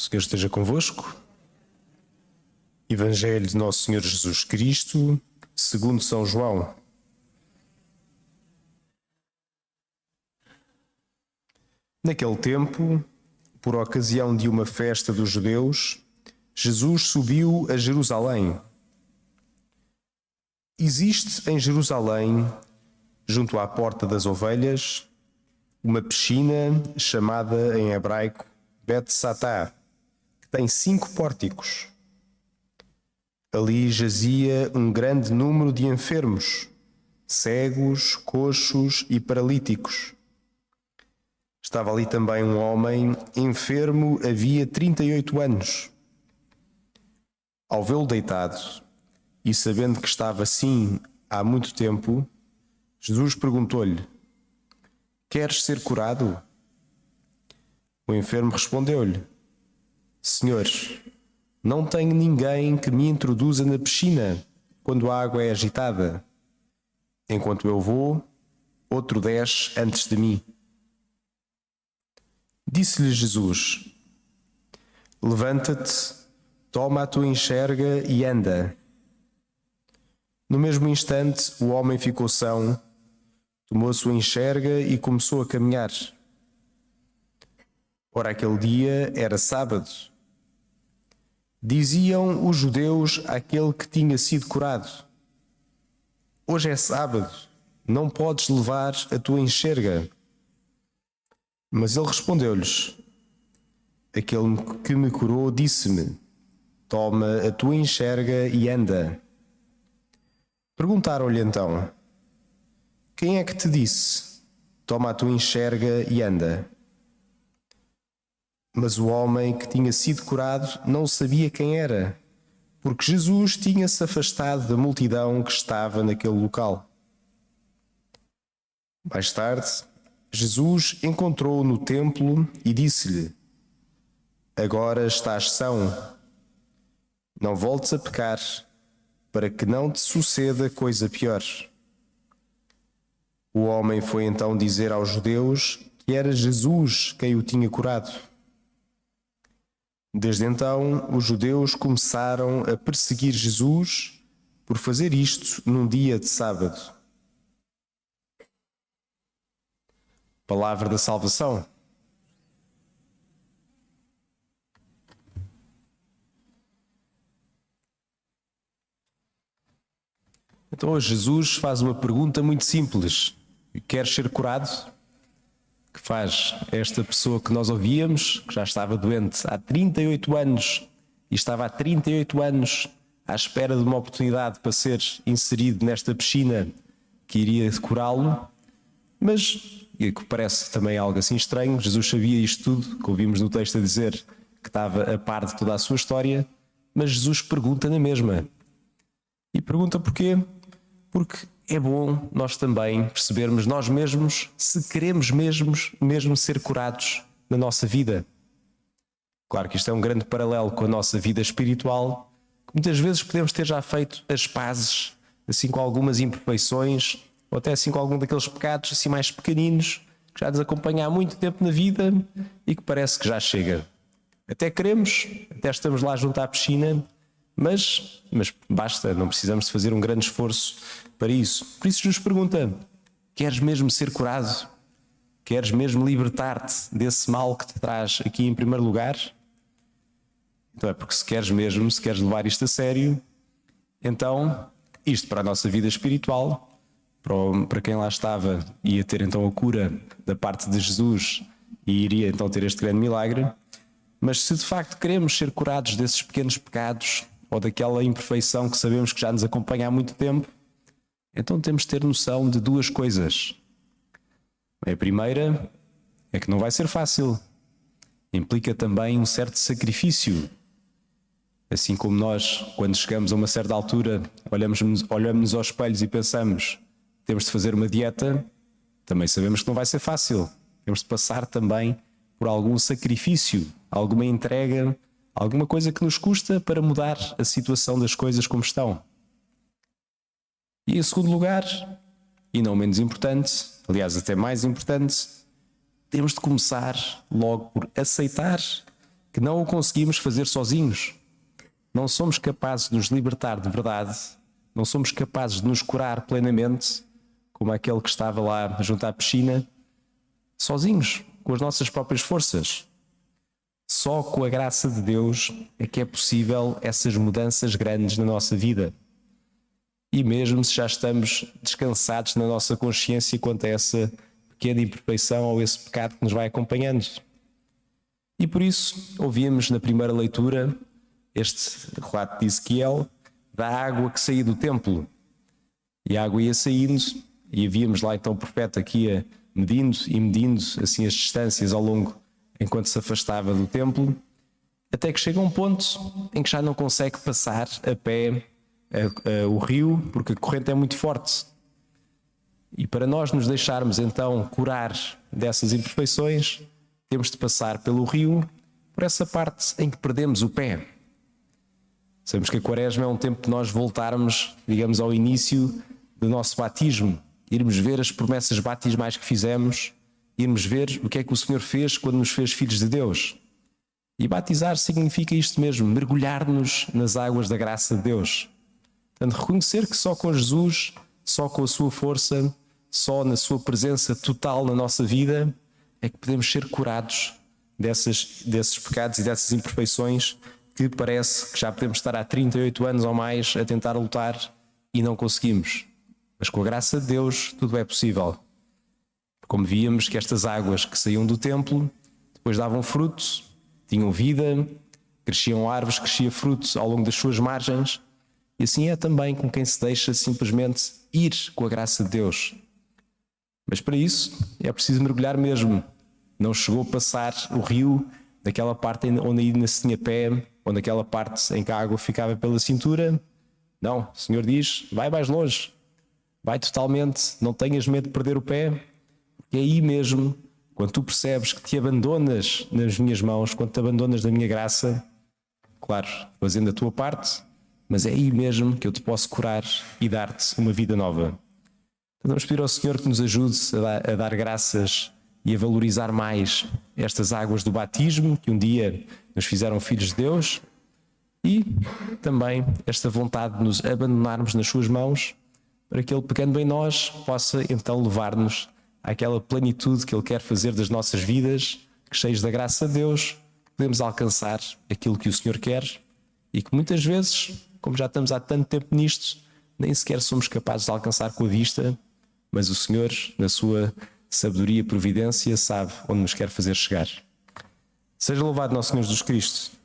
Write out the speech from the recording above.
O Senhor esteja convosco. Evangelho de Nosso Senhor Jesus Cristo, segundo São João. Naquele tempo, por ocasião de uma festa dos judeus, Jesus subiu a Jerusalém. Existe em Jerusalém, junto à Porta das Ovelhas, uma piscina chamada em hebraico Bet Satá, tem cinco pórticos. Ali jazia um grande número de enfermos, cegos, coxos e paralíticos. Estava ali também um homem enfermo havia 38 anos. Ao vê-lo deitado e sabendo que estava assim há muito tempo, Jesus perguntou-lhe: Queres ser curado? O enfermo respondeu-lhe: Senhor, não tenho ninguém que me introduza na piscina quando a água é agitada. Enquanto eu vou, outro desce antes de mim. Disse-lhe Jesus: Levanta-te, toma a tua enxerga e anda. No mesmo instante, o homem ficou são, tomou a sua enxerga e começou a caminhar. Ora, aquele dia era sábado. Diziam os judeus àquele que tinha sido curado: Hoje é sábado, não podes levar a tua enxerga. Mas ele respondeu-lhes: Aquele que me curou disse-me: Toma a tua enxerga e anda. Perguntaram-lhe então: Quem é que te disse? Toma a tua enxerga e anda. Mas o homem que tinha sido curado não sabia quem era, porque Jesus tinha-se afastado da multidão que estava naquele local. Mais tarde, Jesus encontrou-o no templo e disse-lhe: Agora estás são. Não voltes a pecar, para que não te suceda coisa pior. O homem foi então dizer aos judeus que era Jesus quem o tinha curado. Desde então, os judeus começaram a perseguir Jesus por fazer isto num dia de sábado. Palavra da salvação. Então hoje Jesus faz uma pergunta muito simples: Queres ser curado? Que faz esta pessoa que nós ouvíamos, que já estava doente há 38 anos e estava há 38 anos à espera de uma oportunidade para ser inserido nesta piscina que iria curá-lo, mas e que parece também algo assim estranho. Jesus sabia isto tudo, que ouvimos no texto a dizer que estava a par de toda a sua história, mas Jesus pergunta na mesma. E pergunta porquê? Porque é bom nós também percebermos nós mesmos se queremos mesmo, mesmo ser curados na nossa vida. Claro que isto é um grande paralelo com a nossa vida espiritual, muitas vezes podemos ter já feito as pazes, assim com algumas imperfeições, ou até assim com algum daqueles pecados assim mais pequeninos, que já nos acompanham há muito tempo na vida e que parece que já chega. Até queremos, até estamos lá junto à piscina, mas, mas basta, não precisamos de fazer um grande esforço para isso. Por isso nos pergunta: queres mesmo ser curado? Queres mesmo libertar-te desse mal que te traz aqui em primeiro lugar? Então é porque se queres mesmo, se queres levar isto a sério, então isto para a nossa vida espiritual para quem lá estava, ia ter então a cura da parte de Jesus e iria então ter este grande milagre. Mas se de facto queremos ser curados desses pequenos pecados ou daquela imperfeição que sabemos que já nos acompanha há muito tempo, então temos de ter noção de duas coisas. A primeira é que não vai ser fácil. Implica também um certo sacrifício. Assim como nós, quando chegamos a uma certa altura, olhamos-nos olhamos aos espelhos e pensamos: temos de fazer uma dieta, também sabemos que não vai ser fácil. Temos de passar também por algum sacrifício, alguma entrega, alguma coisa que nos custa para mudar a situação das coisas como estão. E em segundo lugar, e não menos importante, aliás, até mais importante, temos de começar logo por aceitar que não o conseguimos fazer sozinhos. Não somos capazes de nos libertar de verdade, não somos capazes de nos curar plenamente, como aquele que estava lá junto à piscina, sozinhos, com as nossas próprias forças. Só com a graça de Deus é que é possível essas mudanças grandes na nossa vida. E mesmo se já estamos descansados na nossa consciência quanto a essa pequena imperfeição ou esse pecado que nos vai acompanhando. E por isso ouvimos na primeira leitura este relato de Ezequiel da água que saía do templo. E a água ia saindo, e havíamos lá então o profeta ia medindo e medindo assim as distâncias ao longo enquanto se afastava do templo, até que chega um ponto em que já não consegue passar a pé a, a, o rio, porque a corrente é muito forte. E para nós nos deixarmos então curar dessas imperfeições, temos de passar pelo rio, por essa parte em que perdemos o pé. Sabemos que a Quaresma é um tempo de nós voltarmos, digamos, ao início do nosso batismo, irmos ver as promessas batismais que fizemos, irmos ver o que é que o Senhor fez quando nos fez filhos de Deus. E batizar significa isto mesmo, mergulhar-nos nas águas da graça de Deus. Portanto, reconhecer que só com Jesus, só com a sua força, só na sua presença total na nossa vida, é que podemos ser curados dessas, desses pecados e dessas imperfeições que parece que já podemos estar há 38 anos ou mais a tentar lutar e não conseguimos. Mas com a graça de Deus tudo é possível. Como víamos que estas águas que saíam do templo depois davam frutos, tinham vida, cresciam árvores, crescia frutos ao longo das suas margens. E assim é também com quem se deixa simplesmente ir com a graça de Deus. Mas para isso é preciso mergulhar mesmo. Não chegou a passar o rio daquela parte onde ainda se tinha pé, ou naquela parte em que a água ficava pela cintura. Não, o Senhor diz: vai mais longe, vai totalmente, não tenhas medo de perder o pé, é aí mesmo, quando tu percebes que te abandonas nas minhas mãos, quando te abandonas da minha graça, claro, fazendo a tua parte, mas é aí mesmo que eu te posso curar e dar-te uma vida nova. Então vamos pedir ao Senhor que nos ajude a dar, a dar graças e a valorizar mais estas águas do batismo que um dia nos fizeram filhos de Deus e também esta vontade de nos abandonarmos nas Suas mãos para que Ele, pegando em nós, possa então levar-nos àquela plenitude que Ele quer fazer das nossas vidas, cheios da graça de Deus, podemos alcançar aquilo que o Senhor quer e que muitas vezes, como já estamos há tanto tempo nisto, nem sequer somos capazes de alcançar com a vista, mas o Senhor, na sua sabedoria e providência, sabe onde nos quer fazer chegar. Seja louvado nosso Senhor Jesus Cristo.